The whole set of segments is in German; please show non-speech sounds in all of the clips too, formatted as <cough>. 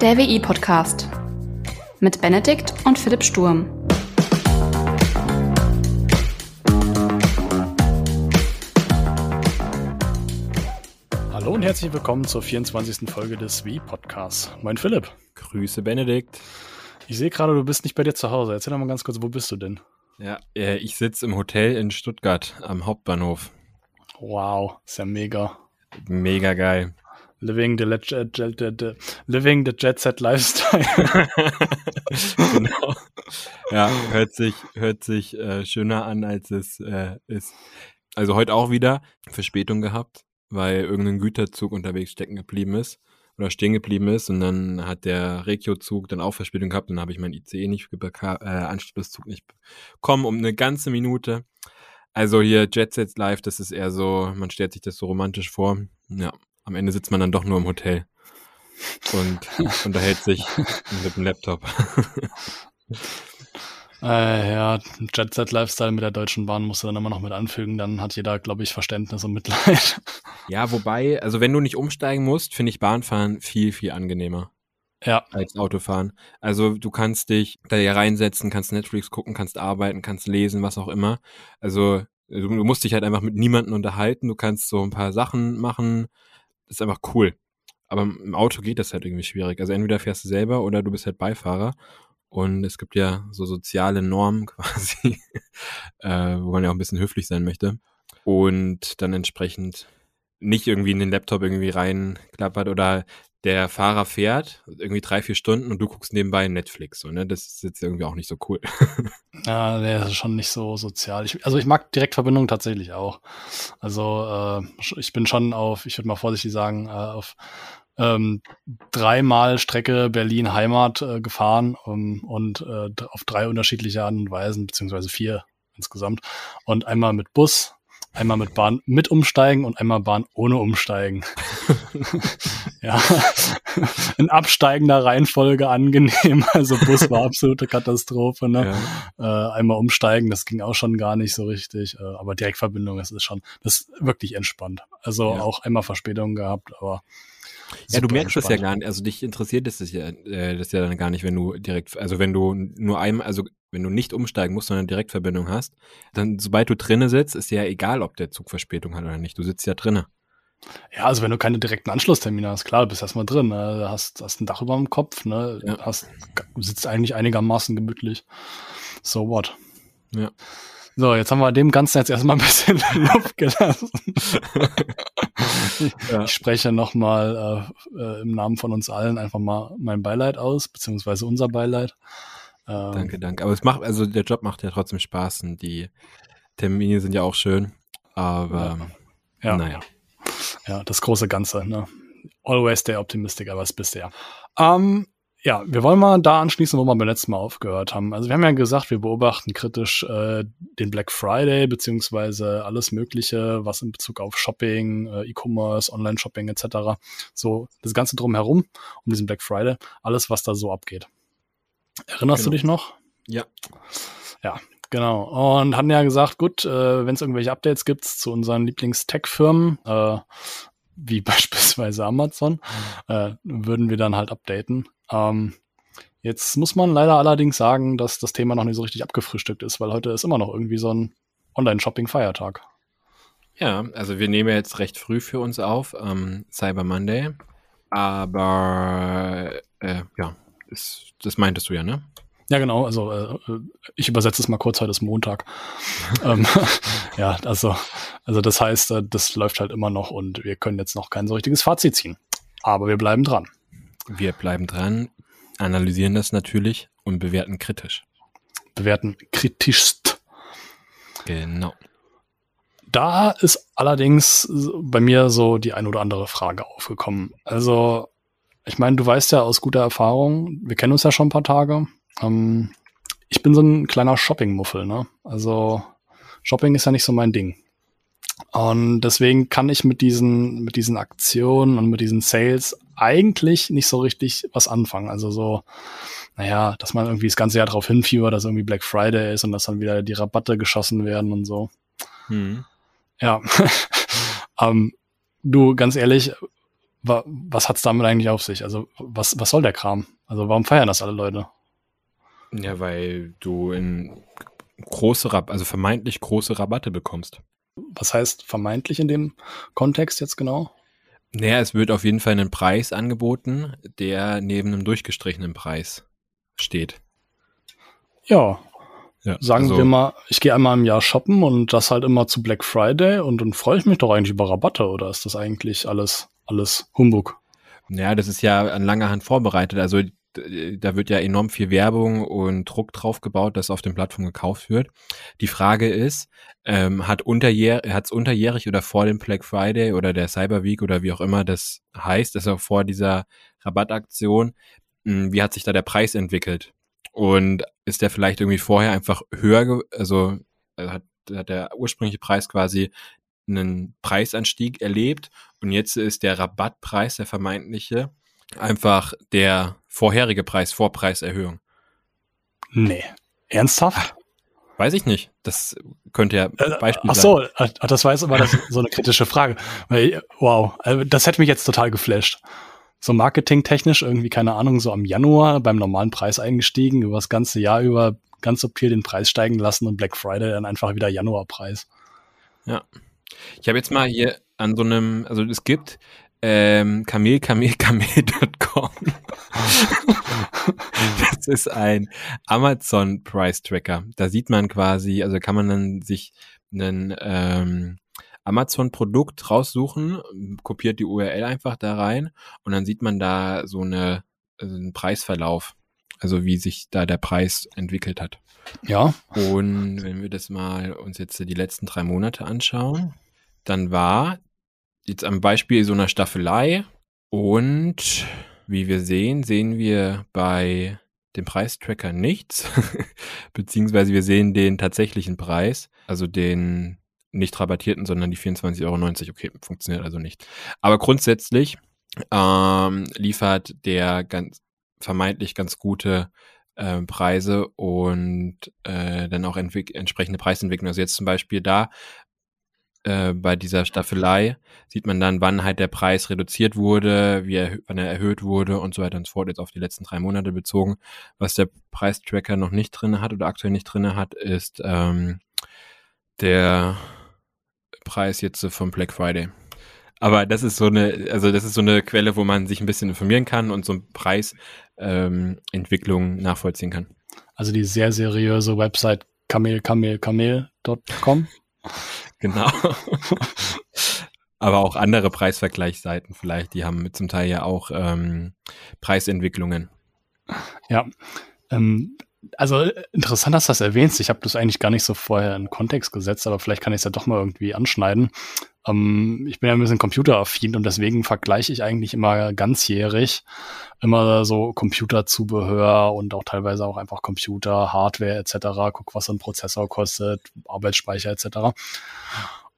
Der WI-Podcast mit Benedikt und Philipp Sturm. Hallo und herzlich willkommen zur 24. Folge des WI-Podcasts. Mein Philipp. Grüße, Benedikt. Ich sehe gerade, du bist nicht bei dir zu Hause. Erzähl doch mal ganz kurz, wo bist du denn? Ja, äh, ich sitze im Hotel in Stuttgart am Hauptbahnhof. Wow, ist ja mega. Mega geil. Living the, Jet, Jet, Jet, Living the Jet Set Lifestyle. <laughs> genau. Ja, hört sich, hört sich äh, schöner an, als es äh, ist. Also heute auch wieder Verspätung gehabt, weil irgendein Güterzug unterwegs stecken geblieben ist oder stehen geblieben ist und dann hat der Regio-Zug dann auch Verspätung gehabt und dann habe ich mein ICE nicht, äh, Anschlusszug nicht bekommen um eine ganze Minute. Also hier Jet Sets Live, das ist eher so, man stellt sich das so romantisch vor. Ja, am Ende sitzt man dann doch nur im Hotel und <laughs> unterhält sich mit dem Laptop. <laughs> Äh, ja, Jet Set Lifestyle mit der Deutschen Bahn musst du dann immer noch mit anfügen, dann hat jeder, glaube ich, Verständnis und Mitleid. <laughs> Ja, wobei, also wenn du nicht umsteigen musst, finde ich Bahnfahren viel, viel angenehmer. Ja. Als Autofahren. Also du kannst dich da hier reinsetzen, kannst Netflix gucken, kannst arbeiten, kannst lesen, was auch immer. Also du musst dich halt einfach mit niemandem unterhalten, du kannst so ein paar Sachen machen. Das ist einfach cool. Aber im Auto geht das halt irgendwie schwierig. Also entweder fährst du selber oder du bist halt Beifahrer. Und es gibt ja so soziale Normen <laughs> quasi, äh, wo man ja auch ein bisschen höflich sein möchte. Und dann entsprechend nicht irgendwie in den Laptop irgendwie reinklappert oder der Fahrer fährt irgendwie drei, vier Stunden und du guckst nebenbei Netflix. So, ne? Das ist jetzt irgendwie auch nicht so cool. <laughs> ja, der ist schon nicht so sozial. Ich, also ich mag Direktverbindungen tatsächlich auch. Also äh, ich bin schon auf, ich würde mal vorsichtig sagen, äh, auf ähm, dreimal Strecke Berlin-Heimat äh, gefahren um, und äh, auf drei unterschiedliche Arten und Weisen, beziehungsweise vier insgesamt. Und einmal mit Bus, einmal mit Bahn mit umsteigen und einmal Bahn ohne umsteigen. <laughs> ja, in absteigender Reihenfolge angenehm. Also Bus war absolute Katastrophe. Ne? Ja. Äh, einmal umsteigen, das ging auch schon gar nicht so richtig. Äh, aber Direktverbindung, das ist schon, das ist wirklich entspannt. Also ja. auch einmal Verspätung gehabt, aber ja, du merkst es ja gar nicht. Also dich interessiert es ja, äh, das ja dann gar nicht, wenn du direkt, also wenn du nur einmal, also wenn du nicht umsteigen musst, sondern Direktverbindung hast, dann sobald du drinnen sitzt, ist ja egal, ob der Zug Verspätung hat oder nicht. Du sitzt ja drinnen. Ja, also wenn du keine direkten Anschlusstermine hast, klar, du bist erstmal drin, ne? hast, hast ein Dach über dem Kopf, ne? Ja. hast, sitzt eigentlich einigermaßen gemütlich. So what? Ja. So, jetzt haben wir dem Ganzen jetzt erstmal ein bisschen <laughs> Luft gelassen. <laughs> ja. Ich spreche nochmal äh, äh, im Namen von uns allen einfach mal mein Beileid aus, beziehungsweise unser Beileid. Ähm, danke, danke. Aber es macht, also der Job macht ja trotzdem Spaß und die Termine sind ja auch schön. Aber ja. naja. Ja, das große Ganze, ne? Always stay optimistic, aber es bist du ja. Ähm, ja, wir wollen mal da anschließen, wo wir beim letzten Mal aufgehört haben. Also wir haben ja gesagt, wir beobachten kritisch äh, den Black Friday beziehungsweise alles Mögliche, was in Bezug auf Shopping, äh, E-Commerce, Online-Shopping etc. So das Ganze drumherum um diesen Black Friday, alles, was da so abgeht. Erinnerst genau. du dich noch? Ja. Ja, genau. Und hatten ja gesagt, gut, äh, wenn es irgendwelche Updates gibt zu unseren Lieblings-Tech-Firmen, äh, wie <laughs> beispielsweise Amazon, äh, würden wir dann halt updaten. Ähm, jetzt muss man leider allerdings sagen, dass das Thema noch nicht so richtig abgefrühstückt ist, weil heute ist immer noch irgendwie so ein Online-Shopping-Feiertag. Ja, also wir nehmen jetzt recht früh für uns auf, ähm, Cyber Monday. Aber äh, ja, das, das meintest du ja, ne? Ja, genau. Also äh, ich übersetze es mal kurz, heute ist Montag. <laughs> ähm, <laughs> ja, also, also das heißt, äh, das läuft halt immer noch und wir können jetzt noch kein so richtiges Fazit ziehen. Aber wir bleiben dran. Wir bleiben dran, analysieren das natürlich und bewerten kritisch. Bewerten kritischst. Genau. Da ist allerdings bei mir so die ein oder andere Frage aufgekommen. Also, ich meine, du weißt ja aus guter Erfahrung, wir kennen uns ja schon ein paar Tage. Ähm, ich bin so ein kleiner Shopping-Muffel, ne? Also, Shopping ist ja nicht so mein Ding. Und deswegen kann ich mit diesen, mit diesen Aktionen und mit diesen Sales eigentlich nicht so richtig was anfangen. Also so, naja, dass man irgendwie das ganze Jahr darauf hinfiebert, dass irgendwie Black Friday ist und dass dann wieder die Rabatte geschossen werden und so. Hm. Ja. <laughs> ähm, du, ganz ehrlich, wa was hat's damit eigentlich auf sich? Also was, was soll der Kram? Also warum feiern das alle Leute? Ja, weil du in große, Rab also vermeintlich große Rabatte bekommst. Was heißt vermeintlich in dem Kontext jetzt genau? Naja, es wird auf jeden Fall ein Preis angeboten, der neben einem durchgestrichenen Preis steht. Ja. Ja, Sagen also- wir mal, ich gehe einmal im Jahr shoppen und das halt immer zu Black Friday und dann freue ich mich doch eigentlich über Rabatte oder ist das eigentlich alles, alles Humbug? Ja, das ist ja an langer Hand vorbereitet. Also da wird ja enorm viel Werbung und Druck drauf gebaut, dass auf den Plattformen gekauft wird. Die Frage ist, ähm, hat unterjähr hat's unterjährig oder vor dem Black Friday oder der Cyber Week oder wie auch immer das heißt, also vor dieser Rabattaktion, mh, wie hat sich da der Preis entwickelt? Und ist der vielleicht irgendwie vorher einfach höher, also äh, hat, hat der ursprüngliche Preis quasi einen Preisanstieg erlebt und jetzt ist der Rabattpreis, der vermeintliche, einfach der vorherige Preis, Vorpreiserhöhung. Nee. Ernsthaft? Weiß ich nicht. Das könnte ja Äh, Beispiel Ach sein. so, äh, das war jetzt immer das, so eine kritische Frage. Wow, äh, das hätte mich jetzt total geflasht. So marketingtechnisch irgendwie, keine Ahnung, so am Januar beim normalen Preis eingestiegen, über das ganze Jahr über ganz subtil den Preis steigen lassen und Black Friday dann einfach wieder Januarpreis. Ich habe jetzt mal hier an so einem, also es gibt ähm, Kamel, Kamel, <laughs> Kamel.com. das ist ein Amazon Price Tracker. Da sieht man quasi, also kann man dann sich einen ähm, Amazon-Produkt raussuchen, kopiert die URL einfach da rein und dann sieht man da so eine, also einen Preisverlauf. Also wie sich da der Preis entwickelt hat. Ja, Und wenn wir das mal uns jetzt die letzten drei Monate anschauen, dann war jetzt am Beispiel so einer Staffelei und wie wir sehen, sehen wir bei dem Preistracker nichts, <laughs> beziehungsweise wir sehen den tatsächlichen Preis, also den nicht rabattierten, sondern die 24,90 Euro. Okay, funktioniert also nicht. Aber grundsätzlich ähm, liefert der ganz vermeintlich ganz gute äh, Preise und äh, dann auch entsprechende Preisentwicklung. Also jetzt zum Beispiel da äh, bei dieser Staffelei sieht man dann, wann halt der Preis reduziert wurde, wie er, wann er erhöht wurde und so weiter und so fort, jetzt auf die letzten drei Monate bezogen. Was der Preistracker noch nicht drin hat oder aktuell nicht drin hat, ist ähm, der Preis jetzt vom Black Friday. Aber das ist so eine, also das ist so eine Quelle, wo man sich ein bisschen informieren kann und so ein Preisentwicklung ähm, nachvollziehen kann. also die sehr seriöse Website kamelkamelkamel.com. <laughs> Genau. Aber auch andere Preisvergleichsseiten vielleicht, die haben zum Teil ja auch ähm, Preisentwicklungen. Ja. Ähm, also äh, interessant, dass du das erwähnst. Ich habe das eigentlich gar nicht so vorher in Kontext gesetzt, aber vielleicht kann ich es ja doch mal irgendwie anschneiden. Ähm, ich bin ja ein bisschen computeraffin und deswegen vergleiche ich eigentlich immer ganzjährig immer so Computerzubehör und auch teilweise auch einfach Computer, Hardware etc. Guck, was so ein Prozessor kostet, Arbeitsspeicher etc.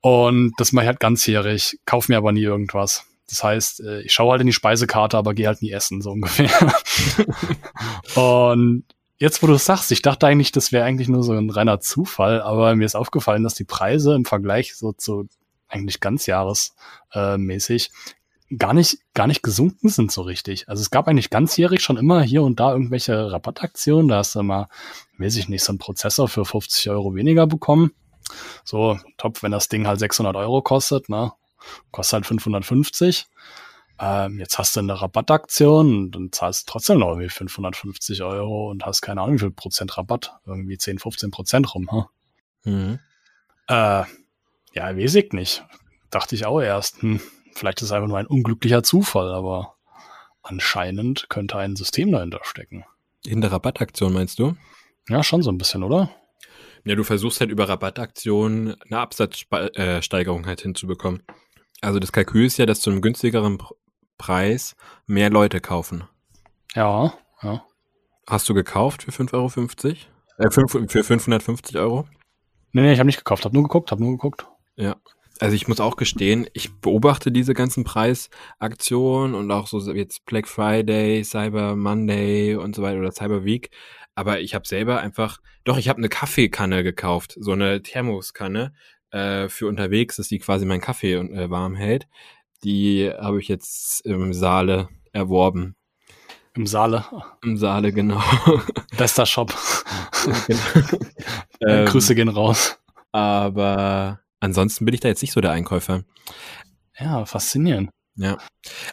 Und das mache ich halt ganzjährig, kauf mir aber nie irgendwas. Das heißt, äh, ich schaue halt in die Speisekarte, aber gehe halt nie essen, so ungefähr. <laughs> und jetzt, wo du es sagst, ich dachte eigentlich, das wäre eigentlich nur so ein reiner Zufall, aber mir ist aufgefallen, dass die Preise im Vergleich so zu eigentlich ganzjahresmäßig äh, gar nicht, gar nicht gesunken sind so richtig. Also es gab eigentlich ganzjährig schon immer hier und da irgendwelche Rabattaktionen. Da hast du mal, weiß ich nicht, so einen Prozessor für 50 Euro weniger bekommen. So, top, wenn das Ding halt 600 Euro kostet, ne? Kostet halt 550. Ähm, jetzt hast du eine Rabattaktion und dann zahlst du trotzdem noch irgendwie 550 Euro und hast keine Ahnung, wie viel Prozent Rabatt. Irgendwie 10, 15 Prozent rum, hm? Mhm. Äh, ja, weiß ich nicht. Dachte ich auch erst. Hm, vielleicht ist es einfach nur ein unglücklicher Zufall, aber anscheinend könnte ein System dahinter stecken. In der Rabattaktion meinst du? Ja, schon so ein bisschen, oder? Ja, du versuchst halt über Rabattaktionen eine Absatzsteigerung halt hinzubekommen. Also das Kalkül ist ja, dass zu einem günstigeren Pr- Preis mehr Leute kaufen. Ja, ja. Hast du gekauft für 5,50 Euro? Äh, für 550 Euro? Nee, nee, ich habe nicht gekauft, hab nur geguckt, hab nur geguckt. Ja. Also ich muss auch gestehen, ich beobachte diese ganzen Preisaktionen und auch so jetzt Black Friday, Cyber Monday und so weiter oder Cyber Week. Aber ich habe selber einfach, doch, ich habe eine Kaffeekanne gekauft, so eine Thermoskanne äh, für unterwegs, dass die quasi meinen Kaffee äh, warm hält. Die habe ich jetzt im Saale erworben. Im Saale. Im Saale, genau. <laughs> Bester Shop. genau. <laughs> ähm, Grüße gehen raus. Aber ansonsten bin ich da jetzt nicht so der Einkäufer. Ja, faszinierend. Ja.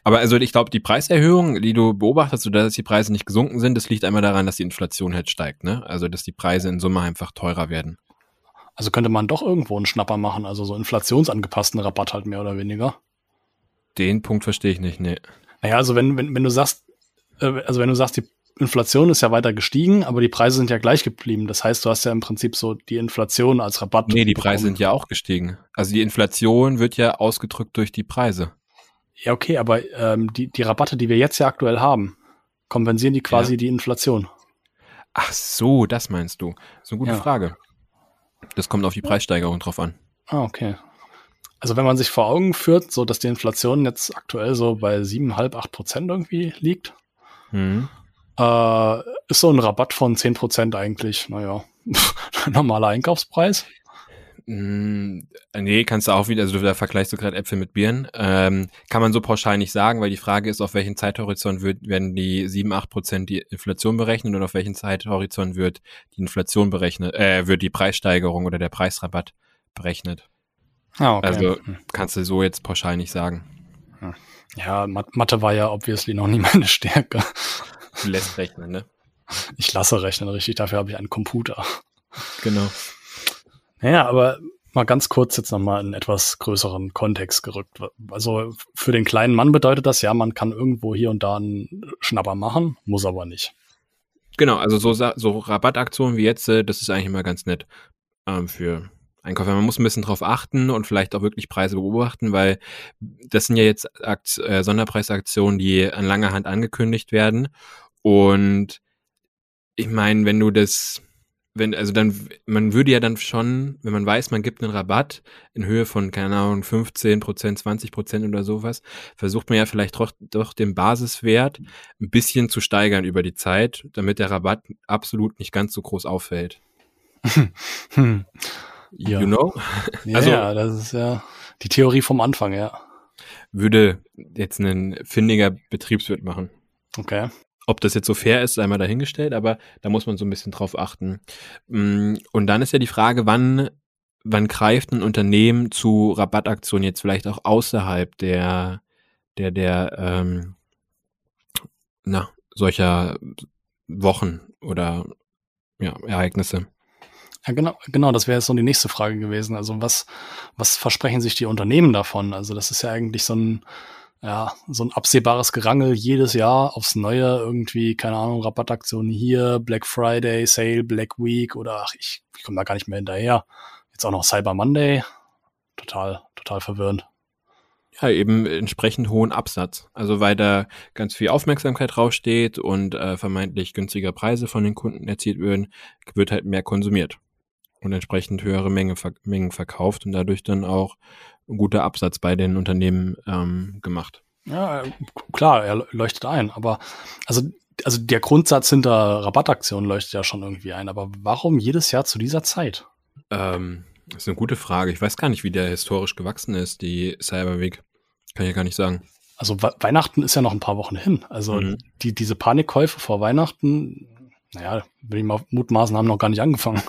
Aber also ich glaube, die Preiserhöhung, die du beobachtest, oder dass die Preise nicht gesunken sind, das liegt einmal daran, dass die Inflation halt steigt, ne? Also dass die Preise in Summe einfach teurer werden. Also könnte man doch irgendwo einen Schnapper machen, also so inflationsangepassten Rabatt halt mehr oder weniger. Den Punkt verstehe ich nicht, ne. Naja, also wenn, wenn, wenn du sagst, äh, also wenn du sagst, die Inflation ist ja weiter gestiegen, aber die Preise sind ja gleich geblieben. Das heißt, du hast ja im Prinzip so die Inflation als Rabatt. Nee, die Preise bekommen. sind ja auch gestiegen. Also die Inflation wird ja ausgedrückt durch die Preise. Ja, okay, aber ähm, die, die Rabatte, die wir jetzt ja aktuell haben, kompensieren die quasi ja. die Inflation. Ach so, das meinst du. Das ist eine gute ja. Frage. Das kommt auf die Preissteigerung drauf an. Ah, okay. Also wenn man sich vor Augen führt, so dass die Inflation jetzt aktuell so bei 7,5, 8 Prozent irgendwie liegt, mhm. Äh, ist so ein Rabatt von 10 Prozent eigentlich, naja, <laughs> normaler Einkaufspreis. Mm, nee, kannst du auch wieder, also da vergleichst du gerade Äpfel mit Birnen. Ähm, kann man so pauschal nicht sagen, weil die Frage ist, auf welchen Zeithorizont wird, werden die 7, 8 Prozent die Inflation berechnet und auf welchen Zeithorizont wird die Inflation berechnet, äh, wird die Preissteigerung oder der Preisrabatt berechnet. Ah, okay. Also hm. kannst du so jetzt pauschal nicht sagen. Ja, Mathe war ja obviously noch nie meine Stärke. Du lässt rechnen, ne? Ich lasse rechnen, richtig. Dafür habe ich einen Computer. Genau. Naja, aber mal ganz kurz jetzt nochmal in etwas größeren Kontext gerückt. Also für den kleinen Mann bedeutet das ja, man kann irgendwo hier und da einen Schnapper machen, muss aber nicht. Genau, also so, so Rabattaktionen wie jetzt, äh, das ist eigentlich immer ganz nett ähm, für Einkäufer. Man muss ein bisschen drauf achten und vielleicht auch wirklich Preise beobachten, weil das sind ja jetzt Akt, äh, Sonderpreisaktionen, die an langer Hand angekündigt werden. Und ich meine, wenn du das wenn, also dann, man würde ja dann schon, wenn man weiß, man gibt einen Rabatt in Höhe von, keine Ahnung, 15 Prozent, 20 Prozent oder sowas, versucht man ja vielleicht doch, doch den Basiswert ein bisschen zu steigern über die Zeit, damit der Rabatt absolut nicht ganz so groß auffällt. <laughs> ja. You know? Ja, also, ja, das ist ja die Theorie vom Anfang, ja. Würde jetzt ein findiger Betriebswirt machen. Okay. Ob das jetzt so fair ist, sei mal dahingestellt, aber da muss man so ein bisschen drauf achten. Mm, und dann ist ja die Frage, wann, wann greift ein Unternehmen zu Rabattaktionen jetzt vielleicht auch außerhalb der, der, der, ähm, na, solcher Wochen oder ja, Ereignisse? Ja, genau, genau, das wäre jetzt so die nächste Frage gewesen. Also was, was versprechen sich die Unternehmen davon? Also das ist ja eigentlich so ein, ja, so ein absehbares Gerangel jedes Jahr aufs Neue, irgendwie, keine Ahnung, Rabattaktionen hier, Black Friday, Sale, Black Week oder ach, ich, ich komme da gar nicht mehr hinterher. Jetzt auch noch Cyber Monday. Total, total verwirrend. Ja, eben entsprechend hohen Absatz. Also weil da ganz viel Aufmerksamkeit draufsteht und äh, vermeintlich günstiger Preise von den Kunden erzielt werden, wird halt mehr konsumiert und entsprechend höhere Menge, Mengen verkauft und dadurch dann auch guter Absatz bei den Unternehmen ähm, gemacht. Ja, klar, er leuchtet ein, aber also also der Grundsatz hinter Rabattaktionen leuchtet ja schon irgendwie ein, aber warum jedes Jahr zu dieser Zeit? Ähm, das ist eine gute Frage. Ich weiß gar nicht, wie der historisch gewachsen ist, die Cyber Week. Kann ich ja gar nicht sagen. Also Weihnachten ist ja noch ein paar Wochen hin. Also mhm. die, diese Panikkäufe vor Weihnachten, naja, will ich mal mutmaßen, haben noch gar nicht angefangen.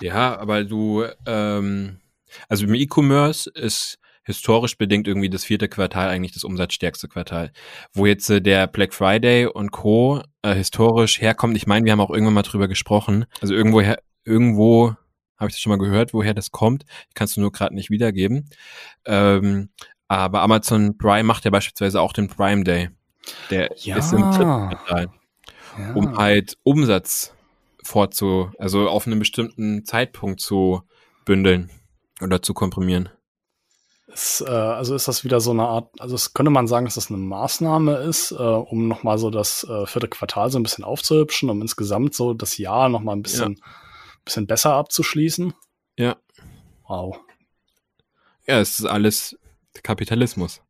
Ja, aber du, ähm, also im E-Commerce ist historisch bedingt irgendwie das vierte Quartal eigentlich das umsatzstärkste Quartal. Wo jetzt äh, der Black Friday und Co. Äh, historisch herkommt, ich meine, wir haben auch irgendwann mal drüber gesprochen. Also irgendwo her, irgendwo habe ich das schon mal gehört, woher das kommt. Ich kann es nur gerade nicht wiedergeben. Ähm, aber Amazon Prime macht ja beispielsweise auch den Prime Day. Der ja. ist im dritten Quartal. Ja. Um halt Umsatz vorzu, also auf einem bestimmten Zeitpunkt zu bündeln oder zu komprimieren. Ist, äh, also ist das wieder so eine Art, also es könnte man sagen, dass das eine Maßnahme ist, äh, um nochmal so das äh, vierte Quartal so ein bisschen aufzuhübschen, um insgesamt so das Jahr nochmal ein bisschen, ja. bisschen besser abzuschließen. Ja. Wow. Ja, es ist alles Kapitalismus.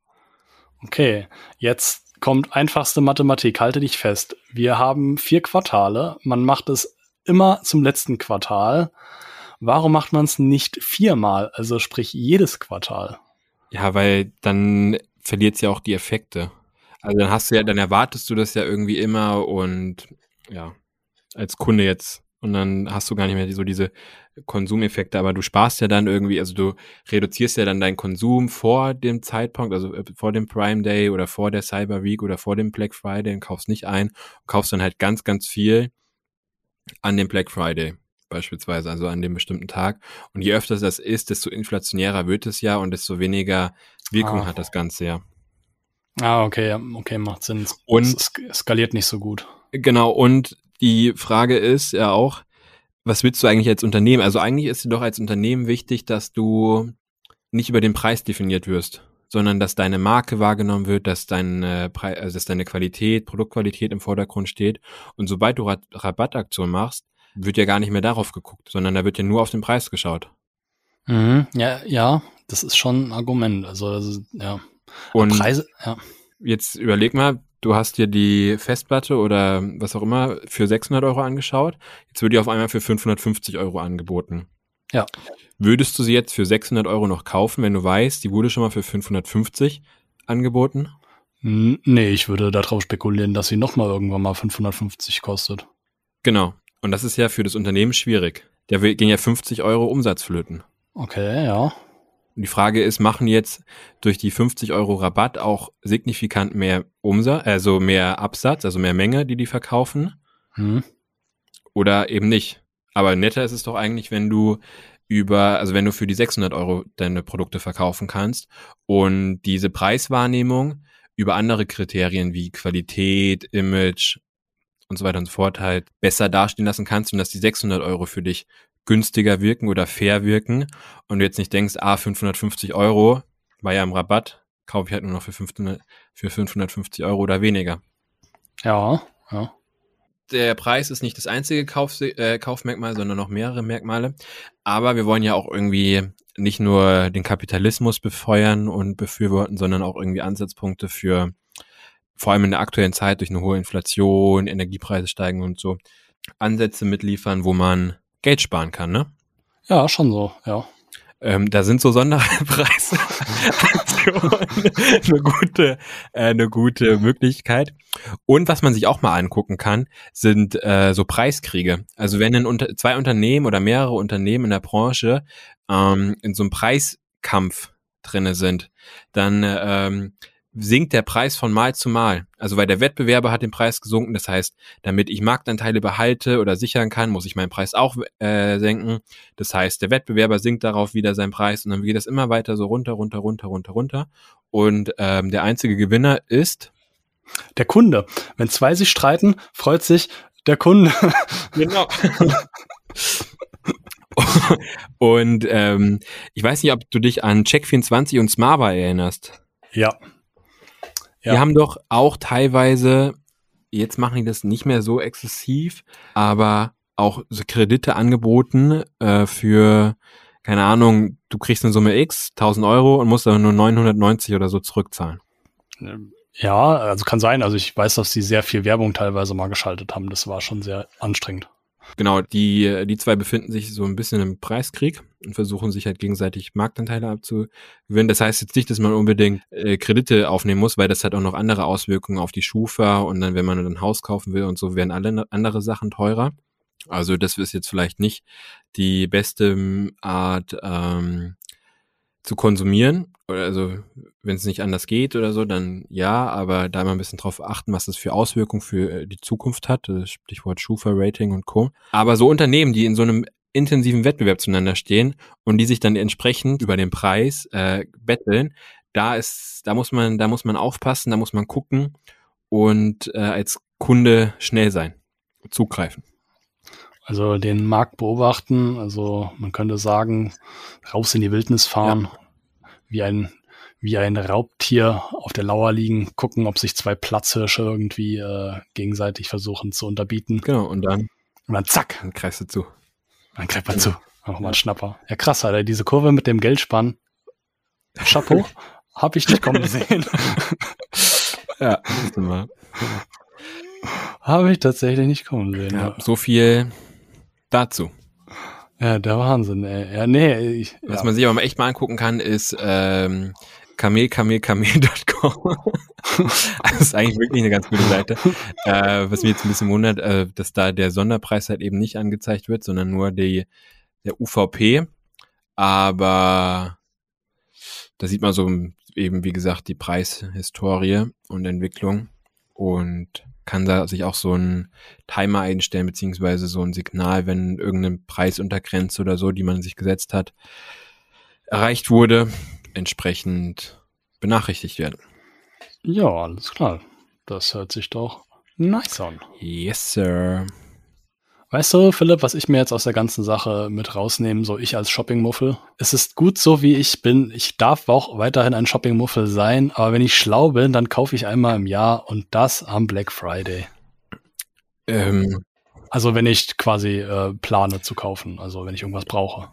Okay, jetzt kommt einfachste Mathematik, halte dich fest. Wir haben vier Quartale, man macht es immer zum letzten Quartal. Warum macht man es nicht viermal, also sprich jedes Quartal? Ja, weil dann verliert es ja auch die Effekte. Also dann hast du ja, dann erwartest du das ja irgendwie immer und ja, als Kunde jetzt und dann hast du gar nicht mehr so diese Konsumeffekte, aber du sparst ja dann irgendwie, also du reduzierst ja dann deinen Konsum vor dem Zeitpunkt, also äh, vor dem Prime Day oder vor der Cyber Week oder vor dem Black Friday und kaufst nicht ein, kaufst dann halt ganz, ganz viel an dem Black Friday beispielsweise, also an dem bestimmten Tag. Und je öfter das ist, desto inflationärer wird es ja und desto weniger Wirkung ah. hat das Ganze ja. Ah, okay, okay, macht Sinn. Und es skaliert nicht so gut. Genau, und die Frage ist ja auch, was willst du eigentlich als Unternehmen? Also eigentlich ist dir doch als Unternehmen wichtig, dass du nicht über den Preis definiert wirst, sondern dass deine Marke wahrgenommen wird, dass deine, also dass deine Qualität, Produktqualität im Vordergrund steht. Und sobald du Rabattaktion machst, wird ja gar nicht mehr darauf geguckt, sondern da wird ja nur auf den Preis geschaut. Mhm, ja, ja, das ist schon ein Argument. Also, also ja. Und Preise, ja. Jetzt überleg mal, du hast dir die Festplatte oder was auch immer für 600 Euro angeschaut. Jetzt wird die auf einmal für 550 Euro angeboten. Ja. Würdest du sie jetzt für 600 Euro noch kaufen, wenn du weißt, die wurde schon mal für 550 angeboten? Nee, ich würde darauf spekulieren, dass sie nochmal irgendwann mal 550 kostet. Genau. Und das ist ja für das Unternehmen schwierig. Der gehen ja 50 Euro Umsatz flöten. Okay, ja. Und die Frage ist, machen jetzt durch die 50 Euro Rabatt auch signifikant mehr Umsatz, also mehr Absatz, also mehr Menge, die die verkaufen? Hm. Oder eben nicht? Aber netter ist es doch eigentlich, wenn du über, also wenn du für die 600 Euro deine Produkte verkaufen kannst und diese Preiswahrnehmung über andere Kriterien wie Qualität, Image und so weiter und so fort halt besser dastehen lassen kannst und dass die 600 Euro für dich günstiger wirken oder fair wirken und du jetzt nicht denkst, ah, 550 Euro war ja im Rabatt, kaufe ich halt nur noch für, 500, für 550 Euro oder weniger. Ja, ja. Der Preis ist nicht das einzige Kauf, äh, Kaufmerkmal, sondern noch mehrere Merkmale. Aber wir wollen ja auch irgendwie nicht nur den Kapitalismus befeuern und befürworten, sondern auch irgendwie Ansatzpunkte für, vor allem in der aktuellen Zeit durch eine hohe Inflation, Energiepreise steigen und so, Ansätze mitliefern, wo man Geld sparen kann, ne? Ja, schon so, ja. Ähm, da sind so Sonderpreise <laughs> eine gute, äh, eine gute Möglichkeit. Und was man sich auch mal angucken kann, sind äh, so Preiskriege. Also wenn ein unter zwei Unternehmen oder mehrere Unternehmen in der Branche ähm, in so einem Preiskampf drinne sind, dann ähm, sinkt der Preis von Mal zu Mal. Also weil der Wettbewerber hat den Preis gesunken. Das heißt, damit ich Marktanteile behalte oder sichern kann, muss ich meinen Preis auch äh, senken. Das heißt, der Wettbewerber sinkt darauf wieder seinen Preis und dann geht das immer weiter so runter, runter, runter, runter, runter. Und ähm, der einzige Gewinner ist der Kunde. Wenn zwei sich streiten, freut sich der Kunde. Genau. und ähm, ich weiß nicht, ob du dich an Check24 und Smava erinnerst. Ja. Ja. Die haben doch auch teilweise, jetzt machen die das nicht mehr so exzessiv, aber auch so Kredite angeboten äh, für, keine Ahnung, du kriegst eine Summe X, 1000 Euro und musst dann nur 990 oder so zurückzahlen. Ja, also kann sein. Also ich weiß, dass sie sehr viel Werbung teilweise mal geschaltet haben. Das war schon sehr anstrengend. Genau, die, die zwei befinden sich so ein bisschen im Preiskrieg und versuchen sich halt gegenseitig Marktanteile abzugewinnen. Das heißt jetzt nicht, dass man unbedingt äh, Kredite aufnehmen muss, weil das hat auch noch andere Auswirkungen auf die Schufa und dann, wenn man ein Haus kaufen will und so, werden alle andere Sachen teurer. Also das ist jetzt vielleicht nicht die beste Art ähm, zu konsumieren. Also wenn es nicht anders geht oder so, dann ja, aber da mal ein bisschen drauf achten, was das für Auswirkungen für äh, die Zukunft hat. Stichwort Schufa-Rating und Co. Aber so Unternehmen, die in so einem intensiven Wettbewerb zueinander stehen und die sich dann entsprechend über den Preis äh, betteln, da ist, da muss man, da muss man aufpassen, da muss man gucken und äh, als Kunde schnell sein, zugreifen. Also den Markt beobachten, also man könnte sagen, raus in die Wildnis fahren, ja. wie ein wie ein Raubtier auf der Lauer liegen, gucken, ob sich zwei Platzhirsche irgendwie äh, gegenseitig versuchen zu unterbieten. Genau, und dann und dann zack. Dann greifst du zu. Dann greift man zu. Nochmal ja. ein Schnapper. Ja, krass, Alter. Diese Kurve mit dem Geldspann. Chapeau. <laughs> Hab ich nicht kommen sehen. <laughs> ja, das mal. Habe ich tatsächlich nicht kommen sehen. Ja, ja. So viel dazu. Ja, der Wahnsinn, ey. Ja, nee. Ich, Was ja. man sich aber echt mal angucken kann, ist ähm, kamelkamelkamel.com. <laughs> das ist eigentlich wirklich eine ganz gute Seite. Äh, was mich jetzt ein bisschen wundert, äh, dass da der Sonderpreis halt eben nicht angezeigt wird, sondern nur die, der UVP. Aber da sieht man so eben, wie gesagt, die Preishistorie und Entwicklung und kann da sich auch so ein Timer einstellen, beziehungsweise so ein Signal, wenn irgendeine Preisuntergrenze oder so, die man sich gesetzt hat, erreicht wurde, entsprechend benachrichtigt werden. Ja, alles klar. Das hört sich doch nice an. Yes, sir. Weißt du, Philipp, was ich mir jetzt aus der ganzen Sache mit rausnehmen, so ich als Shoppingmuffel? Es ist gut so, wie ich bin. Ich darf auch weiterhin ein Shoppingmuffel sein, aber wenn ich schlau bin, dann kaufe ich einmal im Jahr und das am Black Friday. Ähm. Also wenn ich quasi äh, plane zu kaufen, also wenn ich irgendwas brauche.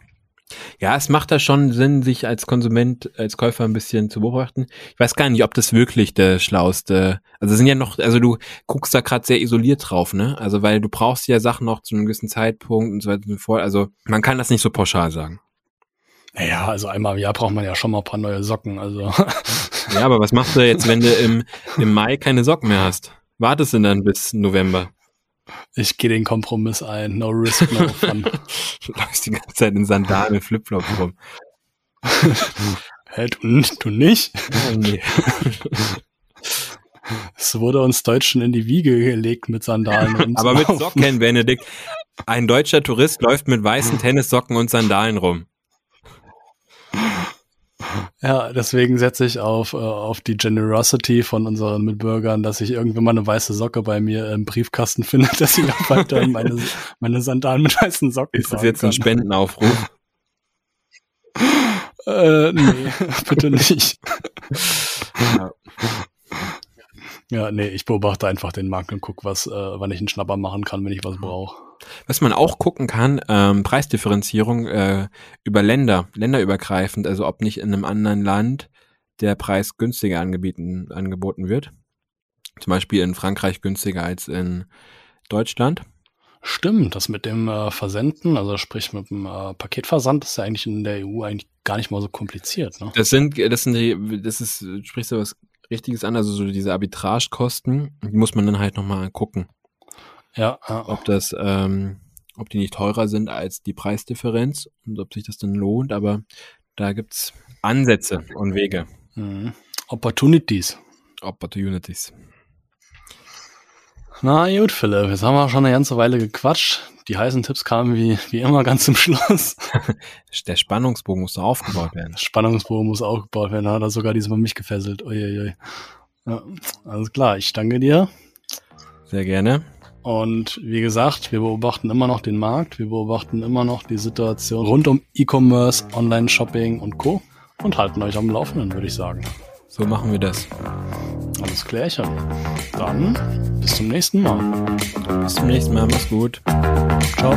Ja, es macht da schon Sinn, sich als Konsument, als Käufer ein bisschen zu beobachten. Ich weiß gar nicht, ob das wirklich der schlauste. Also sind ja noch, also du guckst da gerade sehr isoliert drauf, ne? Also weil du brauchst ja Sachen noch zu einem gewissen Zeitpunkt und so weiter und so fort. Also man kann das nicht so pauschal sagen. Naja, also einmal im Jahr braucht man ja schon mal ein paar neue Socken. Also. Ja, aber was machst du jetzt, wenn du im, im Mai keine Socken mehr hast? Wartest du dann bis November? Ich gehe den Kompromiss ein. No risk, no <laughs> fun. du läufst die ganze Zeit in Sandalen mit Flipflops rum. <laughs> Hä, du, du nicht? Oh, nee. <laughs> Es wurde uns Deutschen in die Wiege gelegt mit Sandalen. Und Aber mit Socken, Benedikt. Ein deutscher Tourist läuft mit weißen Tennissocken und Sandalen rum. Ja, deswegen setze ich auf, äh, auf die Generosity von unseren Mitbürgern, dass ich irgendwann mal eine weiße Socke bei mir im Briefkasten <laughs> finde, dass ich auch weiter meine, meine Sandalen mit weißen Socken Ist das jetzt kann. ein Spendenaufruf? äh, nee, <laughs> bitte nicht. ja. Ja, nee, ich beobachte einfach den Markt und gucke, was, äh, wann ich einen Schnapper machen kann, wenn ich was brauche. Was man auch gucken kann, ähm, Preisdifferenzierung äh, über Länder, länderübergreifend, also ob nicht in einem anderen Land der Preis günstiger angeboten, angeboten wird. Zum Beispiel in Frankreich günstiger als in Deutschland. Stimmt, das mit dem äh, Versenden, also sprich mit dem äh, Paketversand, ist ja eigentlich in der EU eigentlich gar nicht mal so kompliziert. Ne? Das sind, das sind die, das ist, sprichst du was Richtiges an, also so diese Arbitragekosten, die muss man dann halt nochmal gucken. Ja, ja. Ob das, ähm, ob die nicht teurer sind als die Preisdifferenz und ob sich das dann lohnt, aber da gibt's Ansätze und Wege. Mhm. Opportunities. Opportunities. Na gut, Philipp, jetzt haben wir schon eine ganze Weile gequatscht. Die heißen Tipps kamen wie, wie immer ganz zum Schluss. <laughs> Der Spannungsbogen muss aufgebaut werden. Der Spannungsbogen muss aufgebaut werden. Hat er sogar diesmal mich gefesselt. Uiuiui. Ja, alles klar, ich danke dir. Sehr gerne. Und wie gesagt, wir beobachten immer noch den Markt, wir beobachten immer noch die Situation rund um E-Commerce, Online-Shopping und Co. und halten euch am Laufenden, würde ich sagen. So machen wir das. Alles klärchen. Dann bis zum nächsten Mal. Bis zum nächsten Mal. Mach's gut. Ciao.